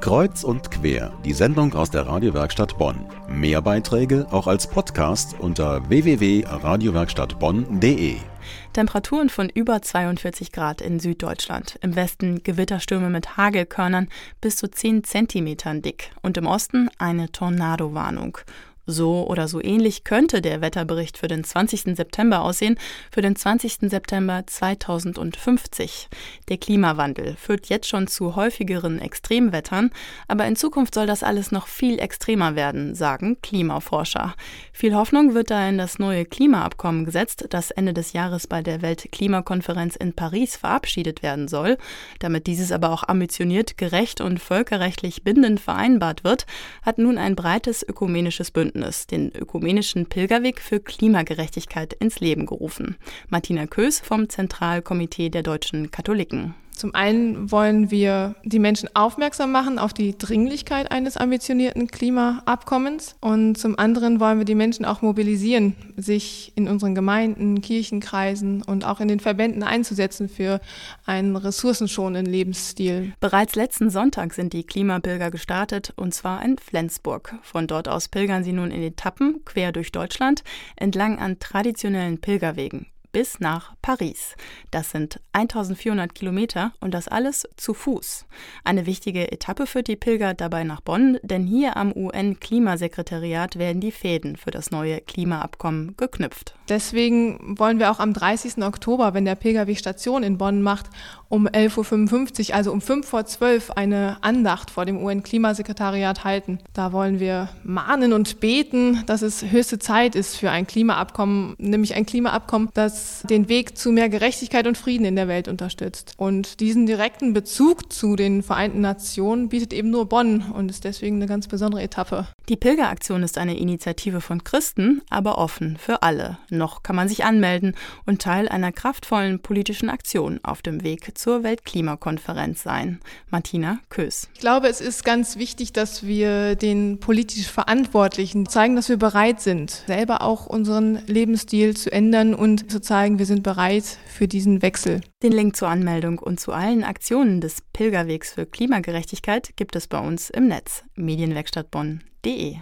Kreuz und quer, die Sendung aus der Radiowerkstatt Bonn. Mehr Beiträge auch als Podcast unter www.radiowerkstattbonn.de. Temperaturen von über 42 Grad in Süddeutschland. Im Westen Gewitterstürme mit Hagelkörnern bis zu 10 Zentimetern dick und im Osten eine Tornadowarnung. So oder so ähnlich könnte der Wetterbericht für den 20. September aussehen, für den 20. September 2050. Der Klimawandel führt jetzt schon zu häufigeren Extremwettern, aber in Zukunft soll das alles noch viel extremer werden, sagen Klimaforscher. Viel Hoffnung wird da in das neue Klimaabkommen gesetzt, das Ende des Jahres bei der Weltklimakonferenz in Paris verabschiedet werden soll. Damit dieses aber auch ambitioniert, gerecht und völkerrechtlich bindend vereinbart wird, hat nun ein breites ökumenisches Bündnis Bündnis, den Ökumenischen Pilgerweg für Klimagerechtigkeit, ins Leben gerufen. Martina Kös vom Zentralkomitee der deutschen Katholiken. Zum einen wollen wir die Menschen aufmerksam machen auf die Dringlichkeit eines ambitionierten Klimaabkommens und zum anderen wollen wir die Menschen auch mobilisieren, sich in unseren Gemeinden, Kirchenkreisen und auch in den Verbänden einzusetzen für einen ressourcenschonenden Lebensstil. Bereits letzten Sonntag sind die Klimapilger gestartet und zwar in Flensburg. Von dort aus pilgern sie nun in Etappen quer durch Deutschland entlang an traditionellen Pilgerwegen bis nach Paris. Das sind 1400 Kilometer und das alles zu Fuß. Eine wichtige Etappe führt die Pilger dabei nach Bonn, denn hier am UN-Klimasekretariat werden die Fäden für das neue Klimaabkommen geknüpft. Deswegen wollen wir auch am 30. Oktober, wenn der Pilgerweg Station in Bonn macht, um 11.55 Uhr, also um 5 vor 12 eine Andacht vor dem UN-Klimasekretariat halten. Da wollen wir mahnen und beten, dass es höchste Zeit ist für ein Klimaabkommen, nämlich ein Klimaabkommen, das den Weg zu mehr Gerechtigkeit und Frieden in der Welt unterstützt. Und diesen direkten Bezug zu den Vereinten Nationen bietet eben nur Bonn und ist deswegen eine ganz besondere Etappe. Die Pilgeraktion ist eine Initiative von Christen, aber offen für alle. Noch kann man sich anmelden und Teil einer kraftvollen politischen Aktion auf dem Weg zur Weltklimakonferenz sein. Martina Kös. Ich glaube, es ist ganz wichtig, dass wir den politisch Verantwortlichen zeigen, dass wir bereit sind, selber auch unseren Lebensstil zu ändern und zu zeigen, wir sind bereit für diesen Wechsel. Den Link zur Anmeldung und zu allen Aktionen des Pilgerwegs für Klimagerechtigkeit gibt es bei uns im Netz medienwerkstattbonn.de.